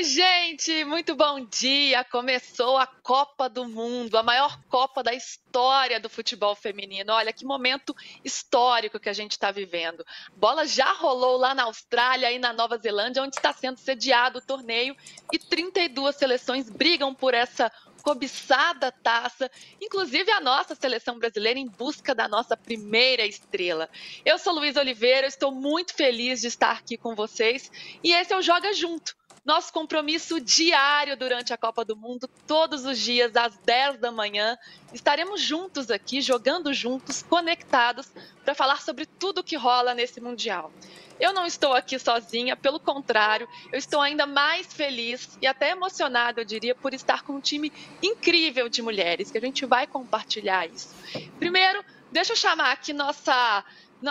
Oi, gente, muito bom dia. Começou a Copa do Mundo, a maior Copa da história do futebol feminino. Olha que momento histórico que a gente está vivendo. Bola já rolou lá na Austrália e na Nova Zelândia, onde está sendo sediado o torneio, e 32 seleções brigam por essa cobiçada taça, inclusive a nossa seleção brasileira em busca da nossa primeira estrela. Eu sou Luiz Oliveira, estou muito feliz de estar aqui com vocês e esse é o Joga Junto. Nosso compromisso diário durante a Copa do Mundo, todos os dias às 10 da manhã, estaremos juntos aqui, jogando juntos, conectados, para falar sobre tudo que rola nesse Mundial. Eu não estou aqui sozinha, pelo contrário, eu estou ainda mais feliz e até emocionada, eu diria, por estar com um time incrível de mulheres, que a gente vai compartilhar isso. Primeiro, deixa eu chamar aqui nossa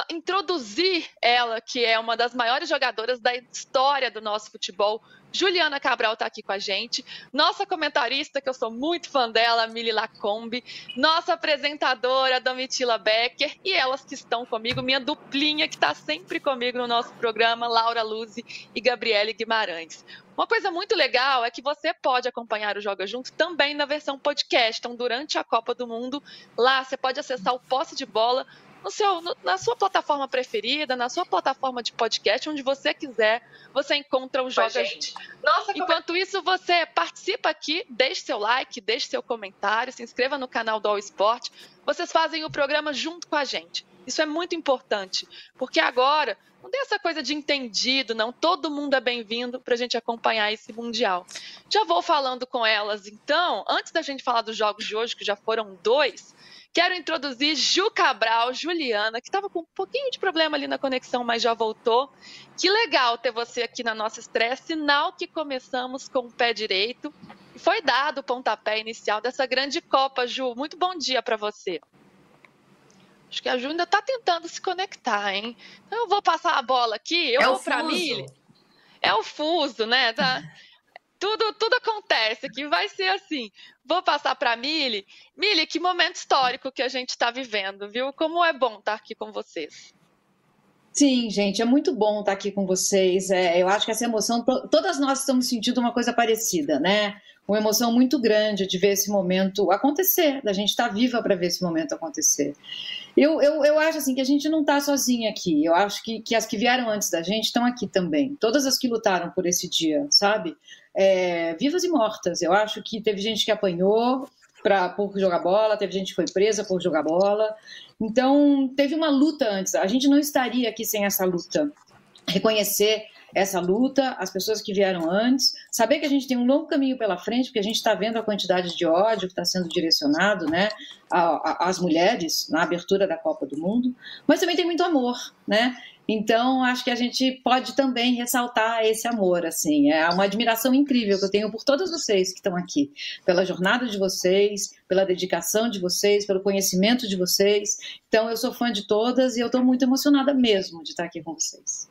introduzir ela, que é uma das maiores jogadoras da história do nosso futebol. Juliana Cabral está aqui com a gente, nossa comentarista, que eu sou muito fã dela, Mili Lacombe, nossa apresentadora, Domitila Becker, e elas que estão comigo, minha duplinha que está sempre comigo no nosso programa, Laura Luzi e Gabriele Guimarães. Uma coisa muito legal é que você pode acompanhar o Joga Junto também na versão podcast. Então, durante a Copa do Mundo, lá você pode acessar o posse de bola no seu, no, na sua plataforma preferida, na sua plataforma de podcast, onde você quiser, você encontra o Joga Gente. Nossa, Enquanto como... isso, você participa aqui, deixe seu like, deixe seu comentário, se inscreva no canal do All Sport. Vocês fazem o programa junto com a gente. Isso é muito importante, porque agora não tem essa coisa de entendido, não. Todo mundo é bem-vindo para a gente acompanhar esse Mundial. Já vou falando com elas, então. Antes da gente falar dos jogos de hoje, que já foram dois, Quero introduzir Ju Cabral, Juliana, que estava com um pouquinho de problema ali na conexão, mas já voltou. Que legal ter você aqui na nossa estreia, sinal que começamos com o pé direito. E foi dado o pontapé inicial dessa grande Copa, Ju. Muito bom dia para você. Acho que a Ju ainda está tentando se conectar, hein? Então eu vou passar a bola aqui, eu é vou para Mili. É o fuso, né? Tá tudo, tudo acontece aqui, vai ser assim. Vou passar para a Mili. Mili, que momento histórico que a gente está vivendo, viu? Como é bom estar aqui com vocês. Sim, gente, é muito bom estar aqui com vocês. É, eu acho que essa emoção, todas nós estamos sentindo uma coisa parecida, né? Uma emoção muito grande de ver esse momento acontecer, da gente estar viva para ver esse momento acontecer. Eu, eu, eu acho assim que a gente não está sozinha aqui. Eu acho que, que as que vieram antes da gente estão aqui também. Todas as que lutaram por esse dia, sabe? é, vivas e mortas. Eu acho que teve gente que apanhou pra, por jogar bola, teve gente que foi presa por jogar bola. Então, teve uma luta antes. A gente não estaria aqui sem essa luta. Reconhecer essa luta, as pessoas que vieram antes, saber que a gente tem um longo caminho pela frente, porque a gente está vendo a quantidade de ódio que está sendo direcionado né, às mulheres na abertura da Copa do Mundo, mas também tem muito amor, né? Então, acho que a gente pode também ressaltar esse amor, assim. É uma admiração incrível que eu tenho por todos vocês que estão aqui, pela jornada de vocês, pela dedicação de vocês, pelo conhecimento de vocês. Então, eu sou fã de todas e eu estou muito emocionada mesmo de estar aqui com vocês.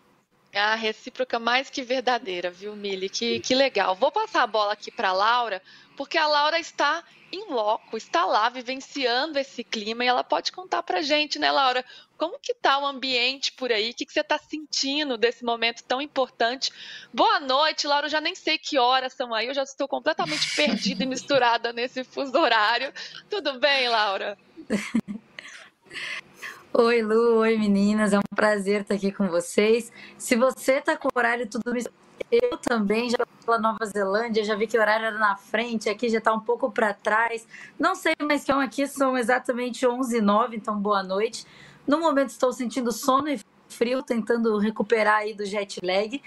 A recíproca mais que verdadeira, viu, Mili? Que, que legal. Vou passar a bola aqui para a Laura, porque a Laura está em loco, está lá vivenciando esse clima e ela pode contar para gente, né, Laura? Como que tá o ambiente por aí? O que, que você está sentindo desse momento tão importante? Boa noite, Laura. Eu já nem sei que horas são aí. Eu já estou completamente perdida e misturada nesse fuso horário. Tudo bem, Laura? Oi, Lu. Oi, meninas. É um prazer estar aqui com vocês. Se você está com o horário tudo eu também, já pela Nova Zelândia, já vi que o horário era na frente, aqui já está um pouco para trás. Não sei mais que aqui, são exatamente 11 h 09 então boa noite. No momento estou sentindo sono e frio, tentando recuperar aí do jet lag.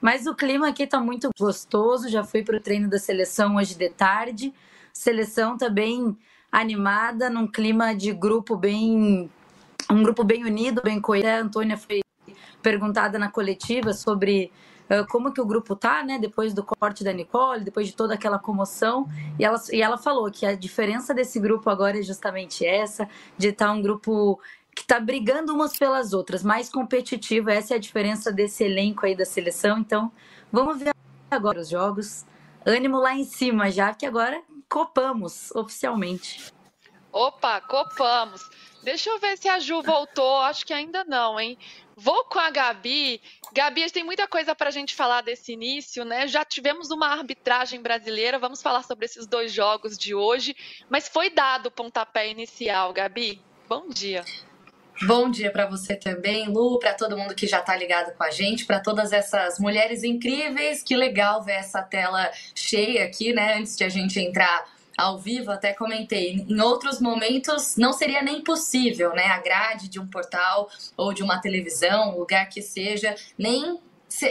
Mas o clima aqui está muito gostoso. Já fui para o treino da seleção hoje de tarde. Seleção tá bem animada, num clima de grupo bem. Um grupo bem unido, bem coeso. A Antônia foi perguntada na coletiva sobre como que o grupo tá, né? Depois do corte da Nicole, depois de toda aquela comoção. E ela, e ela falou que a diferença desse grupo agora é justamente essa, de estar tá um grupo que está brigando umas pelas outras, mais competitivo. Essa é a diferença desse elenco aí da seleção. Então, vamos ver agora os jogos. Ânimo lá em cima já, que agora copamos oficialmente. Opa, copamos. Deixa eu ver se a Ju voltou. Acho que ainda não, hein? Vou com a Gabi. Gabi, tem muita coisa para a gente falar desse início, né? Já tivemos uma arbitragem brasileira, vamos falar sobre esses dois jogos de hoje, mas foi dado o pontapé inicial, Gabi. Bom dia. Bom dia para você também, Lu, para todo mundo que já está ligado com a gente, para todas essas mulheres incríveis. Que legal ver essa tela cheia aqui, né? Antes de a gente entrar ao vivo, até comentei, em outros momentos não seria nem possível, né? A grade de um portal ou de uma televisão, lugar que seja, nem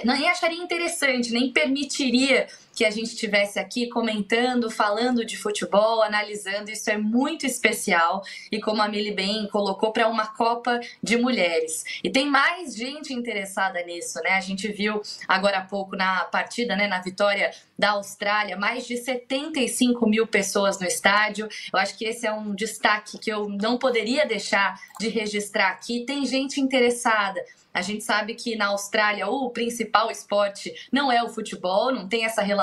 nem acharia interessante, nem permitiria que a gente estivesse aqui comentando, falando de futebol, analisando. Isso é muito especial e, como a Mili bem colocou, para uma Copa de Mulheres. E tem mais gente interessada nisso, né? A gente viu agora há pouco na partida, né, na vitória da Austrália, mais de 75 mil pessoas no estádio. Eu acho que esse é um destaque que eu não poderia deixar de registrar aqui. Tem gente interessada. A gente sabe que na Austrália o principal esporte não é o futebol, não tem essa relação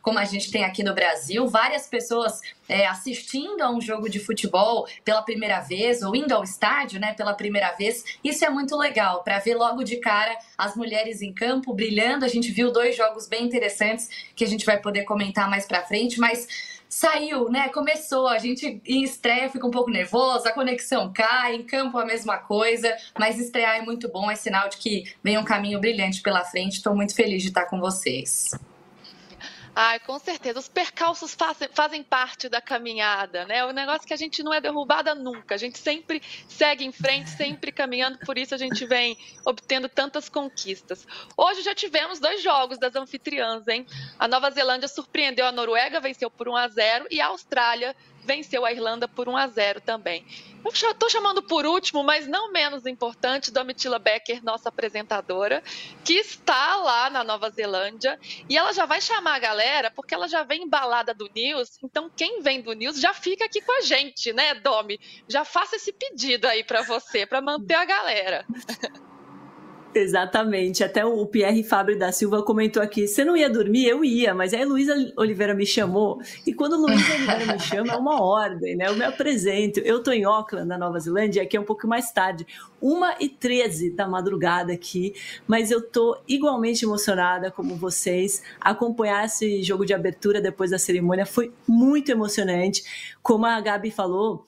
como a gente tem aqui no Brasil. Várias pessoas é, assistindo a um jogo de futebol pela primeira vez ou indo ao estádio, né, pela primeira vez. Isso é muito legal para ver logo de cara as mulheres em campo brilhando. A gente viu dois jogos bem interessantes que a gente vai poder comentar mais para frente, mas saiu, né? Começou, a gente em estreia fica um pouco nervoso, a conexão cai, em campo a mesma coisa, mas estrear é muito bom, é sinal de que vem um caminho brilhante pela frente. Estou muito feliz de estar com vocês. Ai, com certeza. Os percalços fazem, fazem parte da caminhada, né? O negócio é que a gente não é derrubada nunca. A gente sempre segue em frente, sempre caminhando, por isso a gente vem obtendo tantas conquistas. Hoje já tivemos dois jogos das anfitriãs, hein? A Nova Zelândia surpreendeu a Noruega, venceu por 1 a 0 e a Austrália venceu a Irlanda por 1 a 0 também. Eu estou chamando por último, mas não menos importante, Domitila Becker, nossa apresentadora, que está lá na Nova Zelândia e ela já vai chamar a galera porque ela já vem embalada do News. Então, quem vem do News já fica aqui com a gente, né, Domi? Já faça esse pedido aí para você, para manter a galera. Exatamente. Até o Pierre Fabre da Silva comentou aqui: você não ia dormir? Eu ia, mas aí Luísa Oliveira me chamou. E quando Luísa Oliveira me chama, é uma ordem, né? Eu me apresento. Eu estou em Auckland, na Nova Zelândia, aqui é um pouco mais tarde, 1h13 da madrugada aqui, mas eu estou igualmente emocionada como vocês. Acompanhar esse jogo de abertura depois da cerimônia foi muito emocionante. Como a Gabi falou,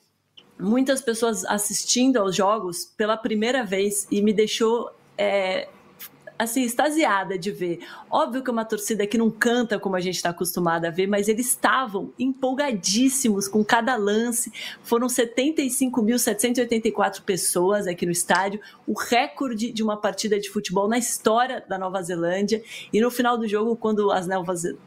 muitas pessoas assistindo aos jogos pela primeira vez e me deixou 诶、呃，assim, extasiada de ver. Óbvio que é uma torcida que não canta como a gente está acostumado a ver, mas eles estavam empolgadíssimos com cada lance. Foram 75.784 pessoas aqui no estádio, o recorde de uma partida de futebol na história da Nova Zelândia. E no final do jogo, quando as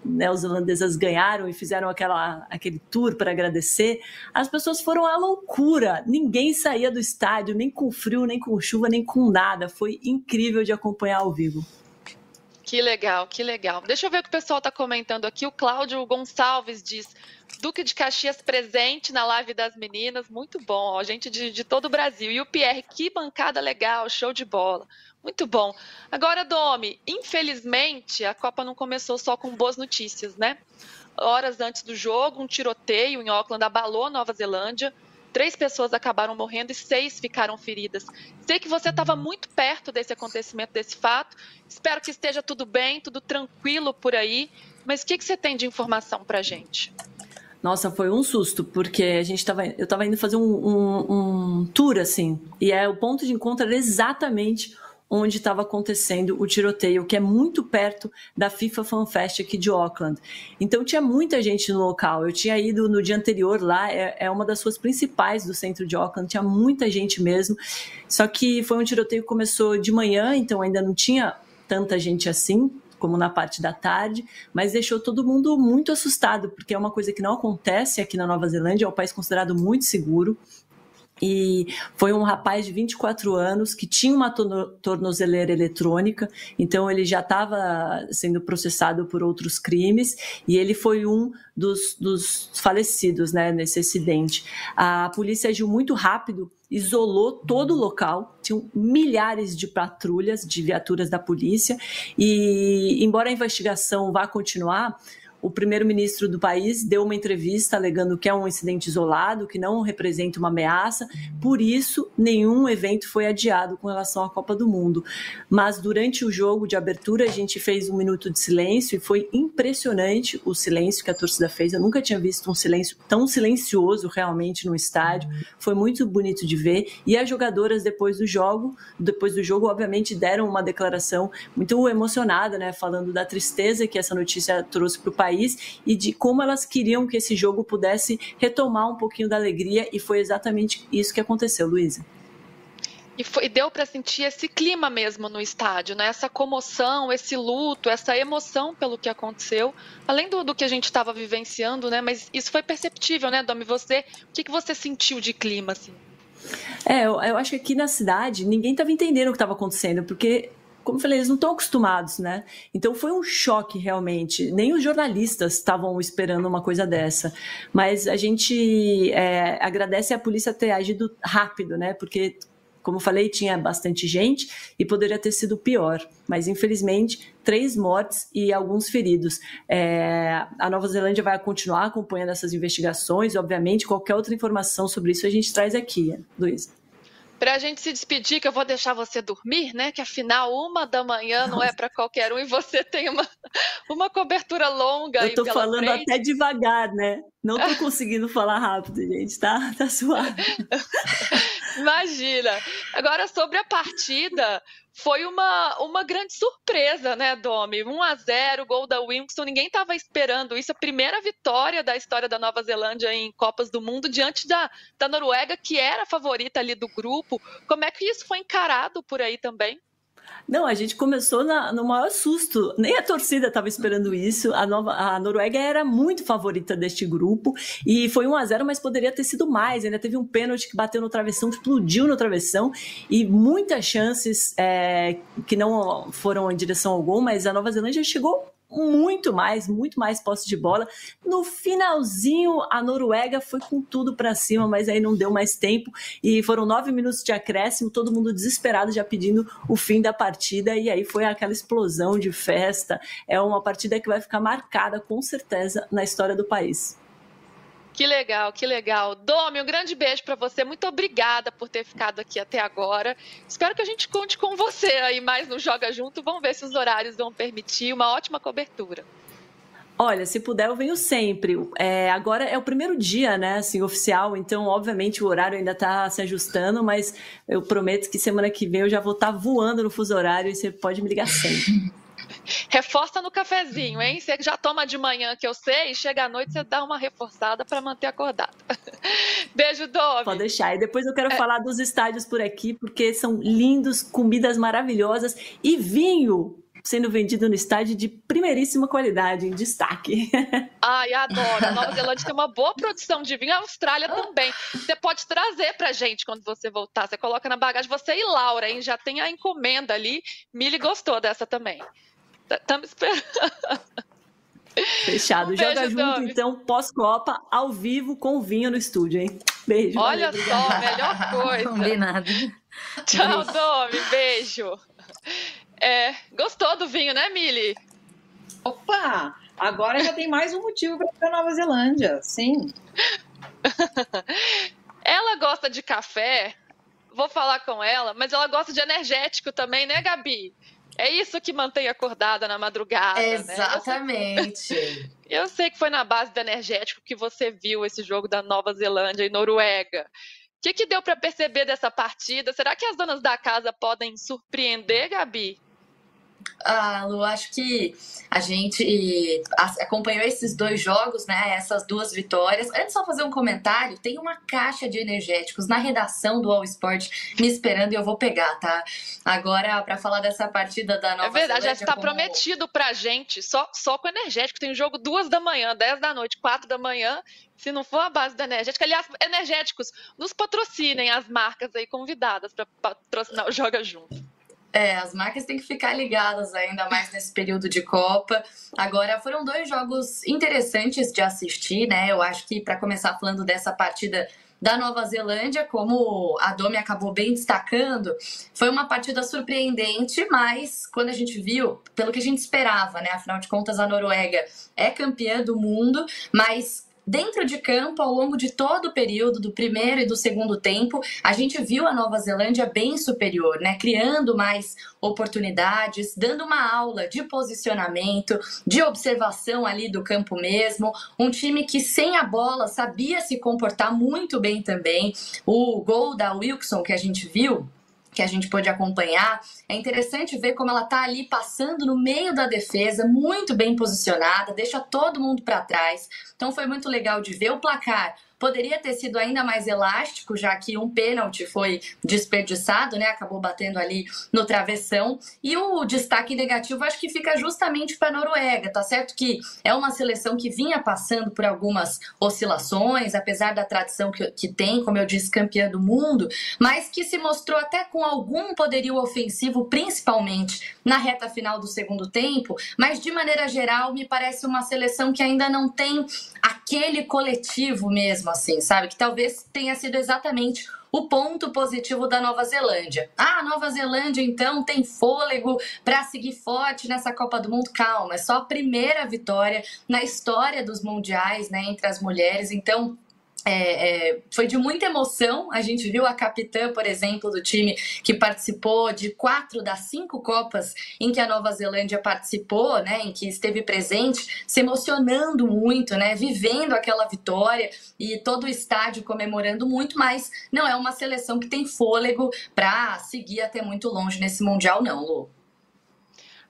neozelandesas ganharam e fizeram aquela, aquele tour para agradecer, as pessoas foram à loucura. Ninguém saía do estádio, nem com frio, nem com chuva, nem com nada. Foi incrível de acompanhar ao vivo. Que legal, que legal. Deixa eu ver o que o pessoal está comentando aqui. O Cláudio Gonçalves diz: Duque de Caxias presente na live das meninas, muito bom, ó, gente de, de todo o Brasil. E o Pierre, que bancada legal, show de bola. Muito bom. Agora, Domi, infelizmente a Copa não começou só com boas notícias, né? Horas antes do jogo, um tiroteio em Auckland abalou a Nova Zelândia. Três pessoas acabaram morrendo e seis ficaram feridas. Sei que você estava muito perto desse acontecimento, desse fato. Espero que esteja tudo bem, tudo tranquilo por aí. Mas o que, que você tem de informação para gente? Nossa, foi um susto, porque a gente tava, eu estava indo fazer um, um, um tour, assim, e é o ponto de encontro era exatamente onde estava acontecendo o tiroteio, que é muito perto da FIFA Fan Fest aqui de Auckland. Então tinha muita gente no local. Eu tinha ido no dia anterior lá, é, é uma das suas principais do centro de Auckland, tinha muita gente mesmo. Só que foi um tiroteio que começou de manhã, então ainda não tinha tanta gente assim, como na parte da tarde, mas deixou todo mundo muito assustado, porque é uma coisa que não acontece aqui na Nova Zelândia, é um país considerado muito seguro. E foi um rapaz de 24 anos que tinha uma tornozeleira eletrônica, então ele já estava sendo processado por outros crimes e ele foi um dos, dos falecidos né, nesse acidente. A polícia agiu muito rápido, isolou todo o local, tinham milhares de patrulhas, de viaturas da polícia, e embora a investigação vá continuar, o primeiro-ministro do país deu uma entrevista alegando que é um incidente isolado, que não representa uma ameaça, por isso nenhum evento foi adiado com relação à Copa do Mundo. Mas durante o jogo de abertura a gente fez um minuto de silêncio e foi impressionante o silêncio que a torcida fez. Eu nunca tinha visto um silêncio tão silencioso realmente no estádio. Foi muito bonito de ver e as jogadoras depois do jogo, depois do jogo, obviamente deram uma declaração muito emocionada, né, falando da tristeza que essa notícia trouxe para o país e de como elas queriam que esse jogo pudesse retomar um pouquinho da alegria e foi exatamente isso que aconteceu, Luísa. E, foi, deu para sentir esse clima mesmo no estádio, né? Essa comoção, esse luto, essa emoção pelo que aconteceu, além do, do que a gente estava vivenciando, né? Mas isso foi perceptível, né, Domi? Você, o que, que você sentiu de clima, assim? É, eu, eu acho que aqui na cidade ninguém estava entendendo o que estava acontecendo, porque como eu falei, eles não estão acostumados, né? Então foi um choque realmente. Nem os jornalistas estavam esperando uma coisa dessa. Mas a gente é, agradece a polícia ter agido rápido, né? Porque como eu falei, tinha bastante gente e poderia ter sido pior, mas infelizmente três mortes e alguns feridos. É, a Nova Zelândia vai continuar acompanhando essas investigações, obviamente. Qualquer outra informação sobre isso a gente traz aqui, Luísa. Para a gente se despedir, que eu vou deixar você dormir, né? Que afinal, uma da manhã não é para qualquer um e você tem uma, uma cobertura longa. Eu tô falando frente. até devagar, né? Não tô conseguindo falar rápido, gente, tá? Tá suave. Imagina. Agora, sobre a partida, foi uma, uma grande surpresa, né, Domi? 1 a 0 gol da Wilson, ninguém estava esperando isso. A primeira vitória da história da Nova Zelândia em Copas do Mundo diante da, da Noruega, que era a favorita ali do grupo. Como é que isso foi encarado por aí também? Não, a gente começou na, no maior susto. Nem a torcida estava esperando isso. A, nova, a Noruega era muito favorita deste grupo e foi 1 a 0 mas poderia ter sido mais. Ainda teve um pênalti que bateu no travessão, explodiu no travessão e muitas chances é, que não foram em direção ao gol, mas a Nova Zelândia chegou muito mais, muito mais posse de bola. No finalzinho, a Noruega foi com tudo para cima, mas aí não deu mais tempo e foram nove minutos de acréscimo, todo mundo desesperado já pedindo o fim da partida e aí foi aquela explosão de festa. É uma partida que vai ficar marcada com certeza na história do país. Que legal, que legal. Domi, um grande beijo para você. Muito obrigada por ter ficado aqui até agora. Espero que a gente conte com você aí mais no Joga Junto. Vamos ver se os horários vão permitir. Uma ótima cobertura. Olha, se puder, eu venho sempre. É, agora é o primeiro dia, né, assim, oficial, então, obviamente, o horário ainda está se ajustando, mas eu prometo que semana que vem eu já vou estar tá voando no fuso horário e você pode me ligar sempre. Reforça no cafezinho, hein? Você já toma de manhã, que eu sei, e chega à noite você dá uma reforçada para manter acordado. Beijo, Domi. Pode deixar. E depois eu quero é... falar dos estádios por aqui, porque são lindos, comidas maravilhosas e vinho sendo vendido no estádio de primeiríssima qualidade, em destaque. Ai, adoro. A Nova Zelândia tem uma boa produção de vinho, a Austrália também. Você pode trazer pra gente quando você voltar. Você coloca na bagagem, você e Laura, hein? Já tem a encomenda ali. Mili gostou dessa também. Estamos esperando. Fechado. Um Joga junto, então, pós-Copa, ao vivo, com vinho no estúdio, hein? Beijo. Olha valeu, só, melhor coisa. Combinado. Tchau, Domi. Beijo. É, gostou do vinho, né, Mili? Opa! Agora já tem mais um motivo para ir para Nova Zelândia, sim. ela gosta de café, vou falar com ela, mas ela gosta de energético também, né, Gabi? É isso que mantém acordada na madrugada. Exatamente. Né? Eu, sei, eu sei que foi na base do energético que você viu esse jogo da Nova Zelândia e Noruega. O que, que deu para perceber dessa partida? Será que as donas da casa podem surpreender, Gabi? Ah, Lu, acho que a gente acompanhou esses dois jogos, né? Essas duas vitórias. Antes só fazer um comentário, tem uma caixa de energéticos na redação do All Sport me esperando e eu vou pegar, tá? Agora para falar dessa partida da Nova É verdade, Zelândia, já está como... prometido pra gente, só só com energético. Tem jogo duas da manhã, dez da noite, quatro da manhã. Se não for a base do energético, aliás, energéticos, nos patrocinem as marcas aí convidadas para patrocinar o Joga Junto. É, as marcas têm que ficar ligadas ainda mais nesse período de Copa. Agora, foram dois jogos interessantes de assistir, né? Eu acho que para começar falando dessa partida da Nova Zelândia, como a Domi acabou bem destacando, foi uma partida surpreendente, mas quando a gente viu, pelo que a gente esperava, né? Afinal de contas, a Noruega é campeã do mundo, mas Dentro de campo, ao longo de todo o período do primeiro e do segundo tempo, a gente viu a Nova Zelândia bem superior, né? Criando mais oportunidades, dando uma aula de posicionamento, de observação ali do campo mesmo. Um time que sem a bola sabia se comportar muito bem também. O gol da Wilson que a gente viu que a gente pôde acompanhar. É interessante ver como ela tá ali passando no meio da defesa, muito bem posicionada, deixa todo mundo para trás. Então foi muito legal de ver o placar Poderia ter sido ainda mais elástico, já que um pênalti foi desperdiçado, né? Acabou batendo ali no travessão. E o destaque negativo acho que fica justamente para a Noruega, tá certo que é uma seleção que vinha passando por algumas oscilações, apesar da tradição que, que tem, como eu disse, campeã do mundo, mas que se mostrou até com algum poderio ofensivo, principalmente na reta final do segundo tempo, mas de maneira geral me parece uma seleção que ainda não tem aquele coletivo mesmo, assim, sabe? Que talvez tenha sido exatamente o ponto positivo da Nova Zelândia. Ah, Nova Zelândia então tem fôlego para seguir forte nessa Copa do Mundo. Calma, é só a primeira vitória na história dos mundiais, né, entre as mulheres. Então, é, é, foi de muita emoção. A gente viu a capitã, por exemplo, do time que participou de quatro das cinco Copas em que a Nova Zelândia participou, né, em que esteve presente, se emocionando muito, né, vivendo aquela vitória e todo o estádio comemorando muito, mas não é uma seleção que tem fôlego para seguir até muito longe nesse Mundial, não, Lu.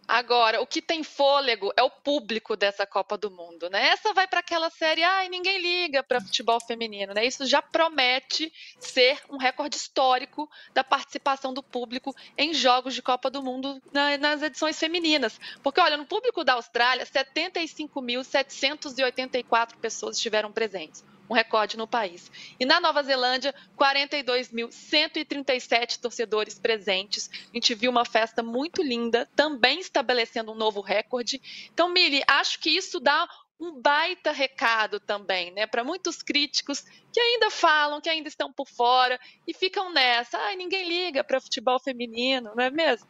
Agora, o que tem fôlego é o público dessa Copa do Mundo, né? Essa vai para aquela série, ai, ninguém liga para futebol feminino, né? Isso já promete ser um recorde histórico da participação do público em jogos de Copa do Mundo na, nas edições femininas. Porque, olha, no público da Austrália, 75.784 pessoas estiveram presentes um recorde no país. E na Nova Zelândia, 42.137 torcedores presentes. A gente viu uma festa muito linda, também estabelecendo um novo recorde. Então, Mili, acho que isso dá um baita recado também, né, para muitos críticos que ainda falam, que ainda estão por fora e ficam nessa, ai, ninguém liga para futebol feminino, não é mesmo?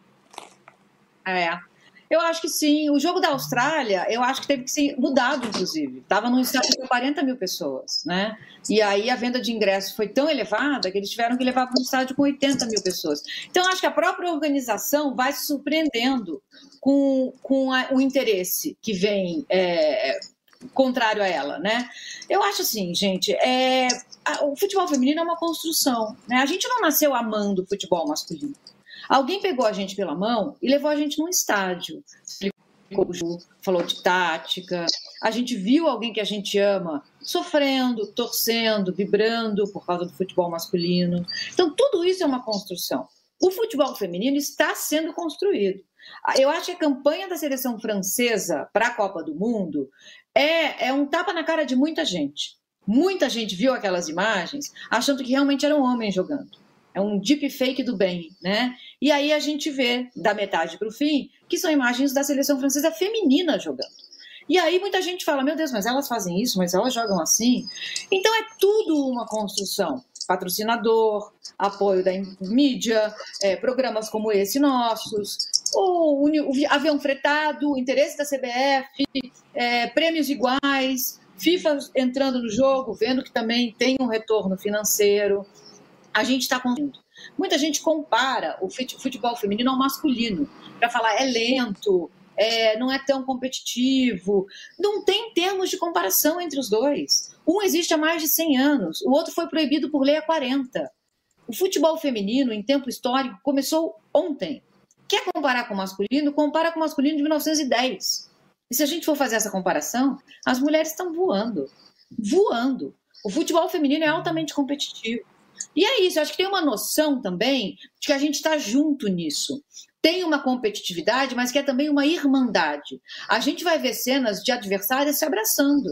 É. Eu acho que sim. O jogo da Austrália, eu acho que teve que ser mudado, inclusive. Estava num estádio com 40 mil pessoas, né? E aí a venda de ingressos foi tão elevada que eles tiveram que levar para um estádio com 80 mil pessoas. Então, acho que a própria organização vai se surpreendendo com, com a, o interesse que vem é, contrário a ela, né? Eu acho assim, gente, é, a, o futebol feminino é uma construção, né? A gente não nasceu amando o futebol masculino. Alguém pegou a gente pela mão e levou a gente num estádio. Falou de tática. A gente viu alguém que a gente ama sofrendo, torcendo, vibrando por causa do futebol masculino. Então, tudo isso é uma construção. O futebol feminino está sendo construído. Eu acho que a campanha da seleção francesa para a Copa do Mundo é, é um tapa na cara de muita gente. Muita gente viu aquelas imagens achando que realmente eram homens jogando. É um deep fake do bem, né? E aí a gente vê, da metade para o fim, que são imagens da seleção francesa feminina jogando. E aí muita gente fala, meu Deus, mas elas fazem isso, mas elas jogam assim. Então é tudo uma construção. Patrocinador, apoio da mídia, é, programas como esse nossos, o, o, avião fretado, interesse da CBF, é, prêmios iguais, FIFA entrando no jogo, vendo que também tem um retorno financeiro a gente está conseguindo. Muita gente compara o futebol feminino ao masculino, para falar é lento, é, não é tão competitivo. Não tem termos de comparação entre os dois. Um existe há mais de 100 anos, o outro foi proibido por lei há 40. O futebol feminino, em tempo histórico, começou ontem. Quer comparar com o masculino? Compara com o masculino de 1910. E se a gente for fazer essa comparação, as mulheres estão voando. Voando. O futebol feminino é altamente competitivo. E é isso, acho que tem uma noção também de que a gente está junto nisso. Tem uma competitividade, mas que é também uma irmandade. A gente vai ver cenas de adversárias se abraçando,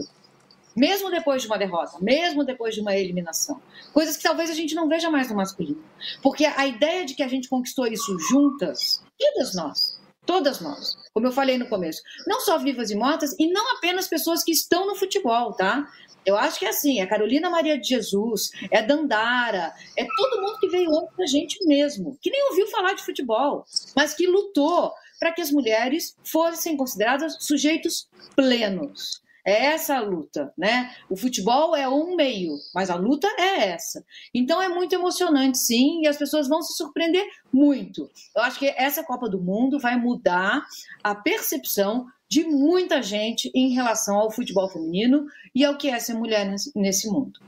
mesmo depois de uma derrota, mesmo depois de uma eliminação. Coisas que talvez a gente não veja mais no masculino. Porque a ideia de que a gente conquistou isso juntas, todas nós, Todas nós. Como eu falei no começo. Não só vivas e mortas, e não apenas pessoas que estão no futebol, tá? Eu acho que é assim, é Carolina Maria de Jesus, é Dandara, é todo mundo que veio antes da gente mesmo, que nem ouviu falar de futebol, mas que lutou para que as mulheres fossem consideradas sujeitos plenos. É essa a luta, né? O futebol é um meio, mas a luta é essa. Então é muito emocionante, sim, e as pessoas vão se surpreender muito. Eu acho que essa Copa do Mundo vai mudar a percepção de muita gente em relação ao futebol feminino e ao que é ser mulher nesse mundo.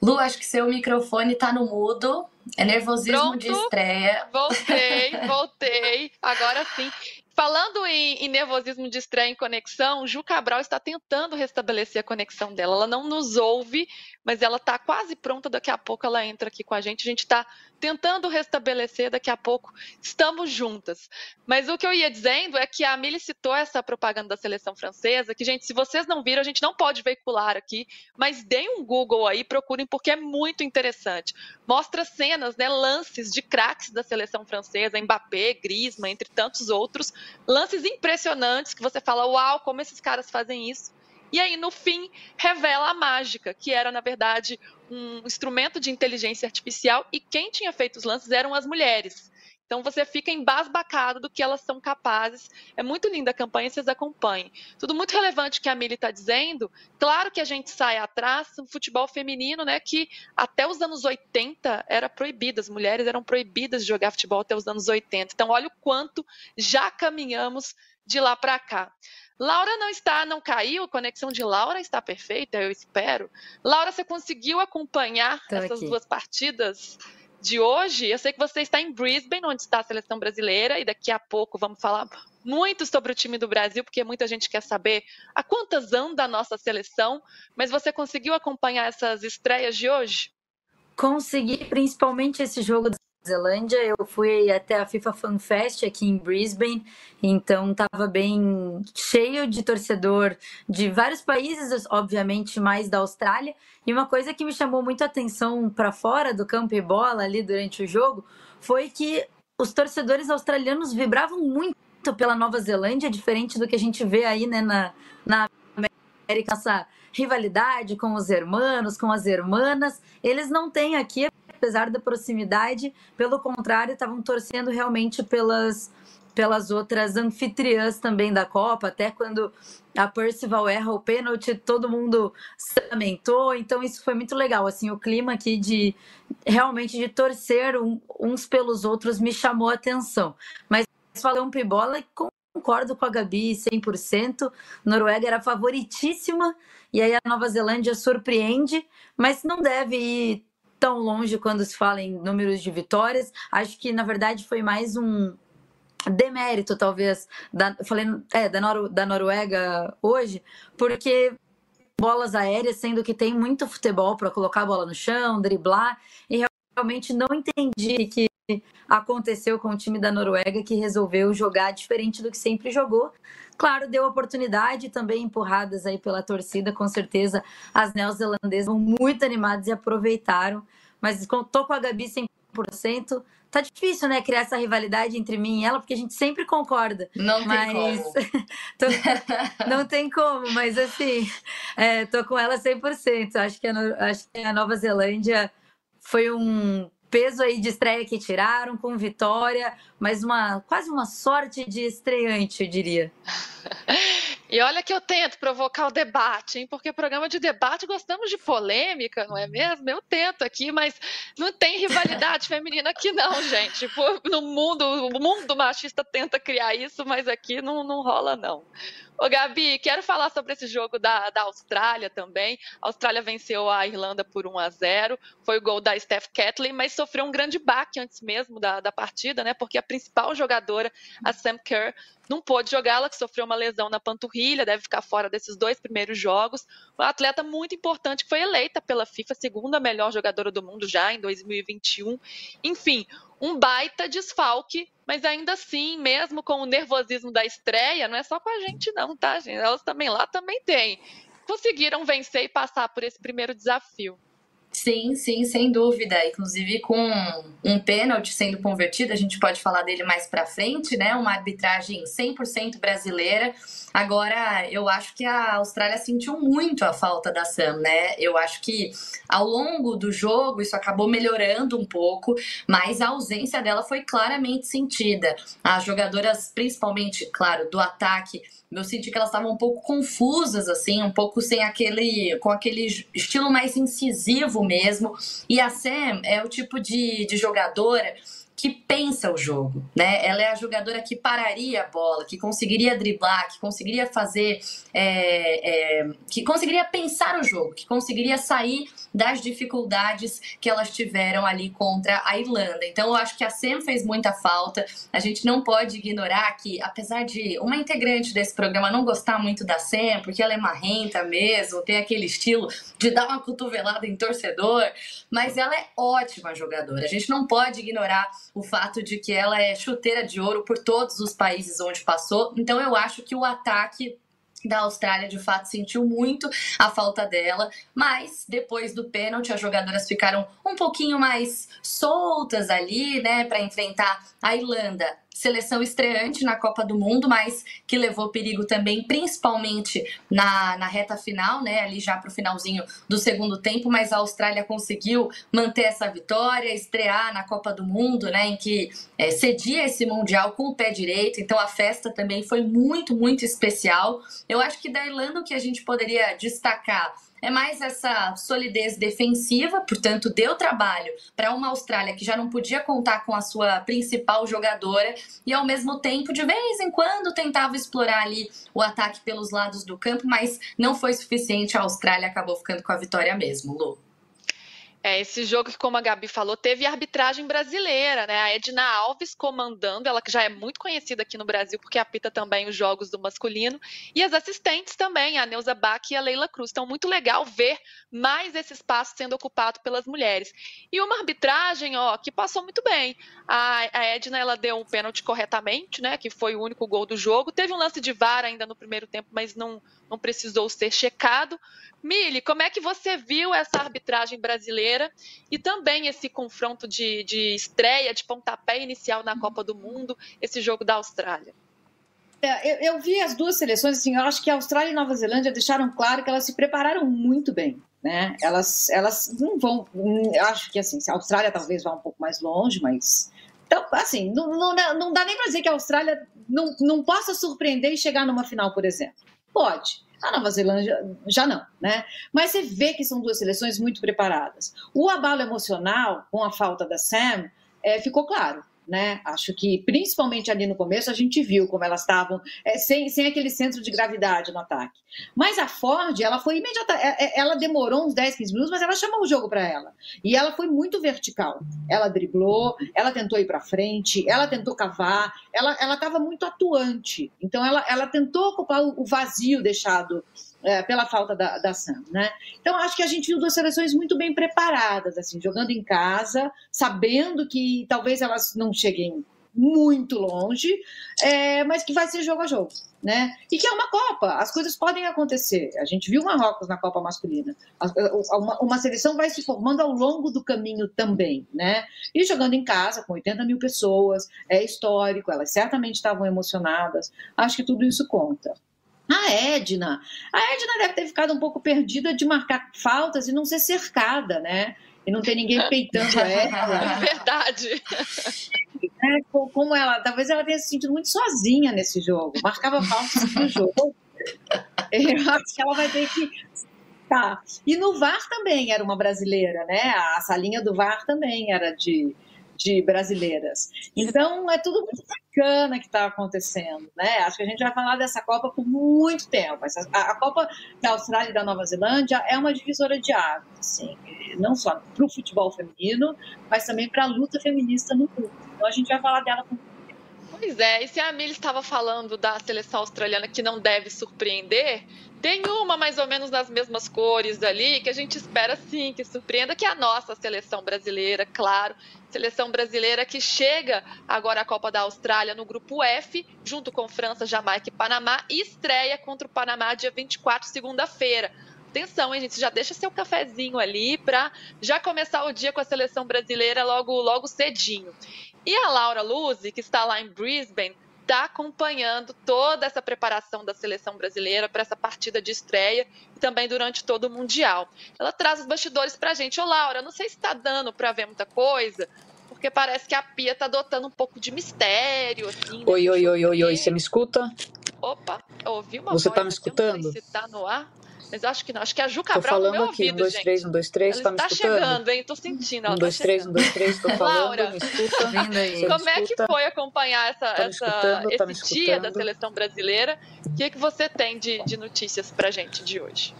Lu, acho que seu microfone tá no mudo. É nervosismo Pronto, de estreia. Voltei, voltei. Agora sim. Falando em, em, nervosismo de estreia em conexão, Ju Cabral está tentando restabelecer a conexão dela. Ela não nos ouve, mas ela está quase pronta. Daqui a pouco ela entra aqui com a gente. A gente está tentando restabelecer. Daqui a pouco estamos juntas. Mas o que eu ia dizendo é que a Mili citou essa propaganda da seleção francesa. Que, gente, se vocês não viram, a gente não pode veicular aqui, mas deem um Google aí, procurem, porque é muito interessante. Mostra cenas, né, lances de craques da seleção francesa, Mbappé, Griezmann, entre tantos outros lances impressionantes que você fala, uau, como esses caras fazem isso. E aí, no fim, revela a mágica, que era, na verdade, um instrumento de inteligência artificial e quem tinha feito os lances eram as mulheres. Então você fica embasbacado do que elas são capazes. É muito linda a campanha, vocês acompanhem. Tudo muito relevante que a Mili está dizendo. Claro que a gente sai atrás, um futebol feminino, né? Que até os anos 80 era proibido, as mulheres eram proibidas de jogar futebol até os anos 80. Então, olha o quanto já caminhamos de lá para cá. Laura não está, não caiu, a conexão de Laura está perfeita, eu espero. Laura, você conseguiu acompanhar Tô essas aqui. duas partidas? de hoje, eu sei que você está em Brisbane, onde está a seleção brasileira, e daqui a pouco vamos falar muito sobre o time do Brasil, porque muita gente quer saber a quantas anda a nossa seleção, mas você conseguiu acompanhar essas estreias de hoje? Consegui, principalmente esse jogo Zelândia, eu fui até a FIFA Fan Fest aqui em Brisbane, então estava bem cheio de torcedor de vários países, obviamente mais da Austrália. E uma coisa que me chamou muito a atenção para fora do campo e bola ali durante o jogo foi que os torcedores australianos vibravam muito pela Nova Zelândia, diferente do que a gente vê aí né, na, na América, essa rivalidade com os hermanos, com as hermanas. Eles não têm aqui apesar da proximidade, pelo contrário, estavam torcendo realmente pelas, pelas outras anfitriãs também da Copa, até quando a Percival erra o pênalti, todo mundo se lamentou, então isso foi muito legal, assim, o clima aqui de realmente de torcer uns pelos outros me chamou a atenção, mas falando um bola concordo com a Gabi 100%, Noruega era favoritíssima, e aí a Nova Zelândia surpreende, mas não deve ir tão longe quando se fala em números de vitórias. Acho que, na verdade, foi mais um demérito, talvez, da, falei, é, da, Nor da Noruega hoje, porque bolas aéreas, sendo que tem muito futebol para colocar a bola no chão, driblar, e realmente não entendi que aconteceu com o time da Noruega que resolveu jogar diferente do que sempre jogou. Claro, deu oportunidade também empurradas aí pela torcida, com certeza as neozelandesas vão muito animadas e aproveitaram. Mas tô com a Gabi 100%. Tá difícil, né, criar essa rivalidade entre mim e ela, porque a gente sempre concorda. Não mas... tem como. tô... Não tem como, mas assim, é, tô com ela 100%. Acho que, a, acho que a Nova Zelândia foi um peso aí de estreia que tiraram, com vitória, mas uma quase uma sorte de estreante, eu diria. E olha que eu tento provocar o debate, hein? Porque programa de debate gostamos de polêmica, não é mesmo? Eu tento aqui, mas não tem rivalidade feminina aqui, não, gente. No mundo, o mundo machista tenta criar isso, mas aqui não, não rola, não. Ô, Gabi, quero falar sobre esse jogo da, da Austrália também. A Austrália venceu a Irlanda por 1 a 0 Foi o gol da Steph Catley, mas sofreu um grande baque antes mesmo da, da partida, né? Porque a principal jogadora, a Sam Kerr, não pôde jogar, ela que sofreu uma lesão na panturrilha, deve ficar fora desses dois primeiros jogos. Uma atleta muito importante que foi eleita pela FIFA segunda melhor jogadora do mundo já em 2021. Enfim, um baita desfalque, mas ainda assim, mesmo com o nervosismo da estreia, não é só com a gente não, tá, gente? Elas também lá também têm. Conseguiram vencer e passar por esse primeiro desafio. Sim, sim, sem dúvida. Inclusive com um pênalti sendo convertido, a gente pode falar dele mais para frente, né? Uma arbitragem 100% brasileira. Agora, eu acho que a Austrália sentiu muito a falta da Sam, né? Eu acho que ao longo do jogo isso acabou melhorando um pouco, mas a ausência dela foi claramente sentida. As jogadoras, principalmente, claro, do ataque, eu senti que elas estavam um pouco confusas, assim, um pouco sem aquele. com aquele estilo mais incisivo mesmo. E a Sam é o tipo de, de jogadora que pensa o jogo, né? Ela é a jogadora que pararia a bola, que conseguiria driblar, que conseguiria fazer, é, é, que conseguiria pensar o jogo, que conseguiria sair das dificuldades que elas tiveram ali contra a Irlanda. Então eu acho que a Sam fez muita falta. A gente não pode ignorar que, apesar de uma integrante desse programa não gostar muito da Sam, porque ela é marrenta mesmo, tem aquele estilo de dar uma cotovelada em torcedor, mas ela é ótima jogadora. A gente não pode ignorar o fato de que ela é chuteira de ouro por todos os países onde passou. Então eu acho que o ataque da Austrália de fato sentiu muito a falta dela, mas depois do pênalti as jogadoras ficaram um pouquinho mais soltas ali, né, para enfrentar a Irlanda seleção estreante na Copa do Mundo, mas que levou perigo também, principalmente na, na reta final, né? Ali já para o finalzinho do segundo tempo, mas a Austrália conseguiu manter essa vitória, estrear na Copa do Mundo, né? Em que é, cedia esse Mundial com o pé direito, então a festa também foi muito, muito especial. Eu acho que da Irlanda o que a gente poderia destacar é mais essa solidez defensiva, portanto, deu trabalho para uma Austrália que já não podia contar com a sua principal jogadora e, ao mesmo tempo, de vez em quando tentava explorar ali o ataque pelos lados do campo, mas não foi suficiente. A Austrália acabou ficando com a vitória mesmo, Lu. É, esse jogo que, como a Gabi falou, teve arbitragem brasileira, né? A Edna Alves comandando, ela que já é muito conhecida aqui no Brasil, porque apita também os jogos do masculino, e as assistentes também, a Neuza Bach e a Leila Cruz. Então, muito legal ver mais esse espaço sendo ocupado pelas mulheres. E uma arbitragem, ó, que passou muito bem. A, a Edna, ela deu um pênalti corretamente, né? Que foi o único gol do jogo. Teve um lance de VAR ainda no primeiro tempo, mas não, não precisou ser checado. Mili, como é que você viu essa arbitragem brasileira e também esse confronto de, de estreia, de pontapé inicial na Copa do Mundo, esse jogo da Austrália? É, eu, eu, vi as duas seleções, assim, eu acho que a Austrália e Nova Zelândia deixaram claro que elas se prepararam muito bem, né? Elas, elas não vão, eu acho que assim, a Austrália talvez vá um pouco mais longe, mas então, assim, não, não, não dá nem para dizer que a Austrália não, não possa surpreender e chegar numa final, por exemplo. Pode, a Nova Zelândia já não, né? Mas você vê que são duas seleções muito preparadas. O abalo emocional com a falta da Sam é, ficou claro né? Acho que principalmente ali no começo a gente viu como elas estavam é, sem, sem aquele centro de gravidade no ataque. Mas a Ford, ela foi imediata, é, é, ela demorou uns 10, 15 minutos, mas ela chamou o jogo para ela. E ela foi muito vertical. Ela driblou, ela tentou ir para frente, ela tentou cavar, ela estava muito atuante. Então ela ela tentou ocupar o vazio deixado é, pela falta da, da Sam, né? Então acho que a gente viu duas seleções muito bem preparadas, assim, jogando em casa, sabendo que talvez elas não cheguem muito longe, é, mas que vai ser jogo a jogo, né? E que é uma Copa, as coisas podem acontecer. A gente viu Marrocos na Copa masculina. Uma, uma, seleção vai se formando ao longo do caminho também, né? E jogando em casa com 80 mil pessoas, é histórico, elas certamente estavam emocionadas. Acho que tudo isso conta. A Edna. A Edna deve ter ficado um pouco perdida de marcar faltas e não ser cercada, né? E não ter ninguém peitando ela. Verdade. É, como ela, talvez ela tenha se sentido muito sozinha nesse jogo. Marcava faltas no jogo. Eu acho que ela vai ter que Tá. E no VAR também era uma brasileira, né? A salinha do VAR também era de, de brasileiras. Então é tudo muito bacana que está acontecendo, né? Acho que a gente vai falar dessa Copa por muito tempo. Essa, a, a, Copa da Austrália e da Nova Zelândia é uma divisora de águas, assim, não só para o futebol feminino, mas também para a luta feminista no mundo. Então a gente vai falar dela com Pois é, e se a Amelie estava falando da seleção australiana que não deve surpreender, tem uma mais ou menos nas mesmas cores ali, que a gente espera sim que surpreenda, que é a nossa seleção brasileira, claro. Seleção brasileira que chega agora à Copa da Austrália no grupo F, junto com França, Jamaica e Panamá, e estreia contra o Panamá dia 24, segunda-feira. atenção, hein, gente? Já deixa seu cafezinho ali para já começar o dia com a seleção brasileira logo, logo cedinho. E a Laura Luzi, que está lá em Brisbane, está acompanhando toda essa preparação da seleção brasileira para essa partida de estreia e também durante todo o Mundial. Ela traz os bastidores para a gente. Ô, Laura, não sei se está dando para ver muita coisa, porque parece que a Pia está adotando um pouco de mistério. Assim, oi, oi, oi, oi, oi, você me escuta? Opa, ouvi uma Você está me escutando? Não sei se tá no ar. Mas acho que não. Acho que é a Ju Cabral tô falando no meu aqui, ouvido, um, dois, gente. três, um, dois, três, ela tá escutando? chegando, hein? Tô sentindo. Ela um, tá dois, três, um, dois, três, tô falando, Laura, me escuta. Vindo aí. Você me Como é que foi acompanhar essa, Tá essa-? Tá esse dia da seleção brasileira? O que, que você tem de, de notícias pra gente de hoje?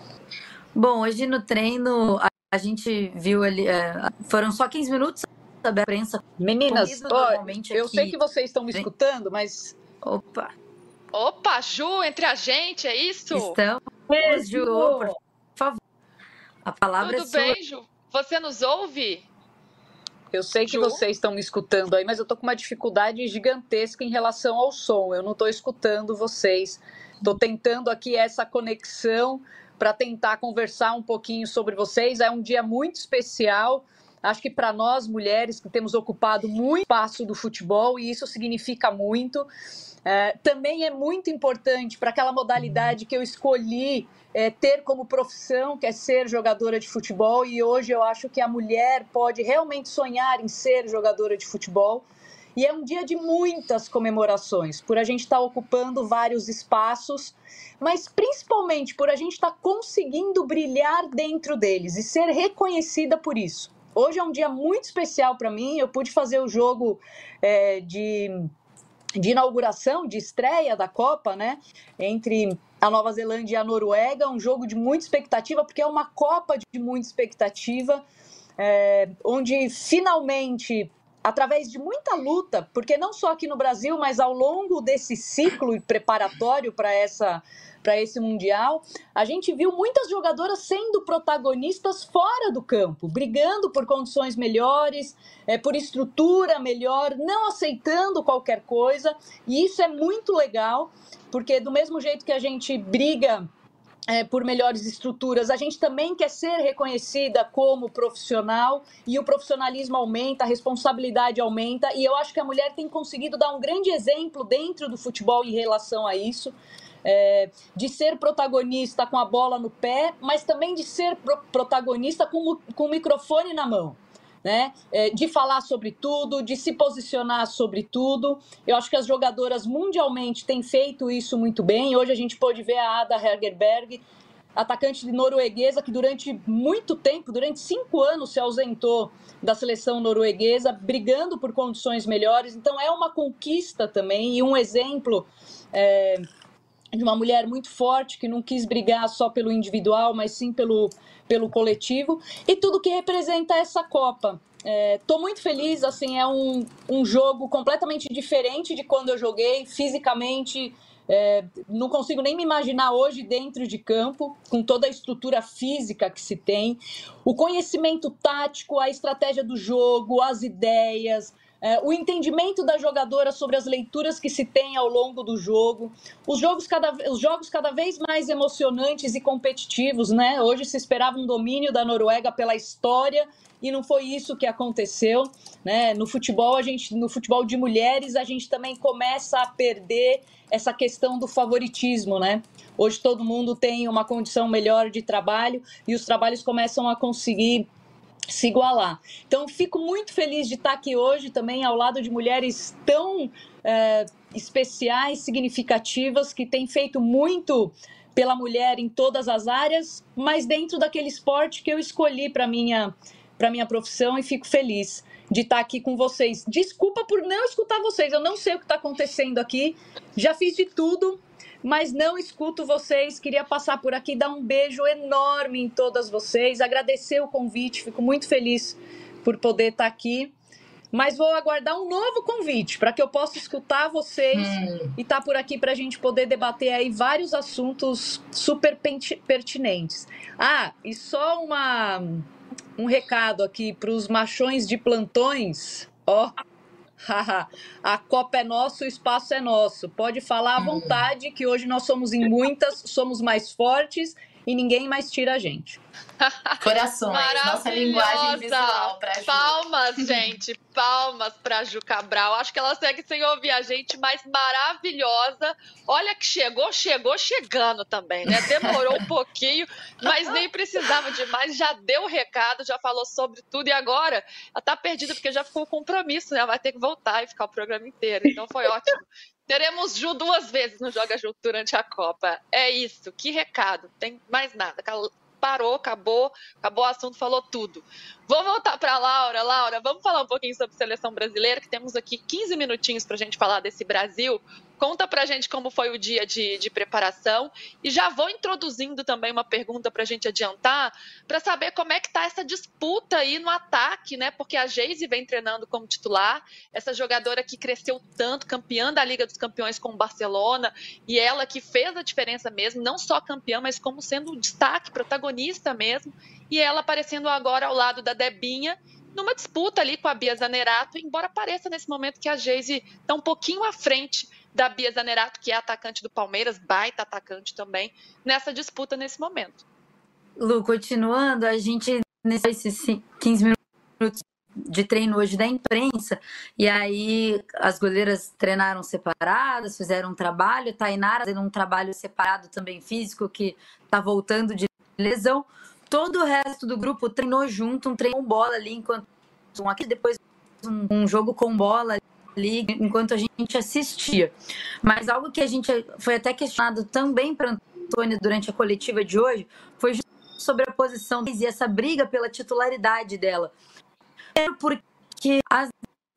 Bom, hoje no treino a, a gente viu ali, é, foram só 15 minutos da imprensa. Meninas, ó, normalmente, eu aqui- sei que vocês estão me escutando, mas Opa, Opa, Ju, entre a gente, é isso? estamos, Ju, por favor. A palavra Tudo é sua. bem, Ju? Você nos ouve? eu sei que Ju? vocês estão me escutando aí, mas eu tô com uma dificuldade gigantesca em relação ao som. Eu não tô escutando vocês. Tô tentando aqui essa conexão para tentar conversar um pouquinho sobre vocês. É um dia muito especial. Acho que para nós mulheres que temos ocupado muito espaço do futebol e isso significa muito. É, também é muito importante para aquela modalidade que eu escolhi é, ter como profissão, que é ser jogadora de futebol, e hoje eu acho que a mulher pode realmente sonhar em ser jogadora de futebol. E é um dia de muitas comemorações, por a gente estar ocupando vários espaços, mas principalmente por a gente estar conseguindo brilhar dentro deles e ser reconhecida por isso. Hoje é um dia muito especial para mim, eu pude fazer o jogo é, de de inauguração, de estreia da Copa, né? Entre a Nova Zelândia e a Noruega, um jogo de muita expectativa, porque é uma Copa de muita expectativa, é, onde finalmente, através de muita luta, porque não só aqui no Brasil, mas ao longo desse ciclo preparatório para essa para esse mundial, a gente viu muitas jogadoras sendo protagonistas fora do campo, brigando por condições melhores, é, por estrutura melhor, não aceitando qualquer coisa, e isso é muito legal, porque do mesmo jeito que a gente briga é, por melhores estruturas, a gente também quer ser reconhecida como profissional e o profissionalismo aumenta, a responsabilidade aumenta, e eu acho que a mulher tem conseguido dar um grande exemplo dentro do futebol em relação a isso. É, de ser protagonista com a bola no pé, mas também de ser pro protagonista com, com o microfone na mão. Né? É, de falar sobre tudo, de se posicionar sobre tudo. Eu acho que as jogadoras mundialmente têm feito isso muito bem. Hoje a gente pôde ver a Ada Hegerberg, atacante norueguesa, que durante muito tempo, durante cinco anos, se ausentou da seleção norueguesa, brigando por condições melhores. Então é uma conquista também e um exemplo. É, de uma mulher muito forte que não quis brigar só pelo individual, mas sim pelo, pelo coletivo e tudo que representa essa Copa. Estou é, muito feliz, assim, é um, um jogo completamente diferente de quando eu joguei, fisicamente. É, não consigo nem me imaginar hoje dentro de campo, com toda a estrutura física que se tem, o conhecimento tático, a estratégia do jogo, as ideias, é, o entendimento da jogadora sobre as leituras que se tem ao longo do jogo, os jogos cada, os jogos cada vez mais emocionantes e competitivos, né? Hoje se esperava um domínio da Noruega pela história e não foi isso que aconteceu, né? No futebol a gente, no futebol de mulheres a gente também começa a perder essa questão do favoritismo, né? Hoje todo mundo tem uma condição melhor de trabalho e os trabalhos começam a conseguir se igualar. Então, fico muito feliz de estar aqui hoje também ao lado de mulheres tão é, especiais, significativas, que têm feito muito pela mulher em todas as áreas, mas dentro daquele esporte que eu escolhi para minha para minha profissão e fico feliz de estar aqui com vocês. Desculpa por não escutar vocês, eu não sei o que está acontecendo aqui. Já fiz de tudo, mas não escuto vocês. Queria passar por aqui, dar um beijo enorme em todas vocês, agradecer o convite, fico muito feliz por poder estar aqui. Mas vou aguardar um novo convite para que eu possa escutar vocês hum. e estar tá por aqui para a gente poder debater aí vários assuntos super pertinentes. Ah, e só uma, um recado aqui para os machões de plantões. Ó, a Copa é nossa, o espaço é nosso. Pode falar à vontade que hoje nós somos em muitas, somos mais fortes e ninguém mais tira a gente. Corações, nossa linguagem visual pra Ju. Palmas, gente, palmas pra Ju Cabral. Acho que ela segue sem ouvir a gente, mas maravilhosa. Olha que chegou, chegou chegando também, né? Demorou um pouquinho, mas nem precisava demais. Já deu o recado, já falou sobre tudo e agora ela tá perdida porque já ficou o compromisso, né? Vai ter que voltar e ficar o programa inteiro. Então foi ótimo. Teremos Ju duas vezes no Joga Ju durante a Copa. É isso. Que recado. Tem mais nada parou, acabou, acabou o assunto, falou tudo. Vou voltar para Laura. Laura, vamos falar um pouquinho sobre seleção brasileira, que temos aqui 15 minutinhos para a gente falar desse Brasil. Conta pra gente como foi o dia de, de preparação e já vou introduzindo também uma pergunta para a gente adiantar, para saber como é que tá essa disputa aí no ataque, né? Porque a Geise vem treinando como titular, essa jogadora que cresceu tanto, campeã da Liga dos Campeões com o Barcelona, e ela que fez a diferença mesmo, não só campeã, mas como sendo um destaque, protagonista mesmo, e ela aparecendo agora ao lado da Debinha numa disputa ali com a Bia Zanerato, embora pareça nesse momento que a Geise está um pouquinho à frente da Bia Zanerato, que é atacante do Palmeiras, baita atacante também, nessa disputa nesse momento. Lu, continuando, a gente, nesses 15 minutos de treino hoje da imprensa, e aí as goleiras treinaram separadas, fizeram um trabalho, Tainara fazendo um trabalho separado também físico, que está voltando de lesão. Todo o resto do grupo treinou junto, um treino com bola ali, enquanto um aqui, depois um, um jogo com bola ali enquanto a gente assistia. Mas algo que a gente foi até questionado também para Antônia durante a coletiva de hoje foi sobre a posição e essa briga pela titularidade dela. Porque a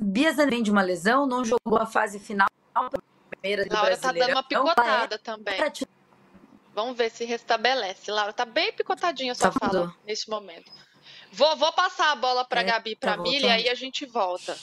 Bia vem de uma lesão, não jogou a fase final primeira do Laura tá dando uma picotada também. Vamos ver se restabelece. Laura tá bem picotadinha a sua tá fala neste momento. Vou, vou passar a bola para é, Gabi e para tá Mili, aí a gente volta.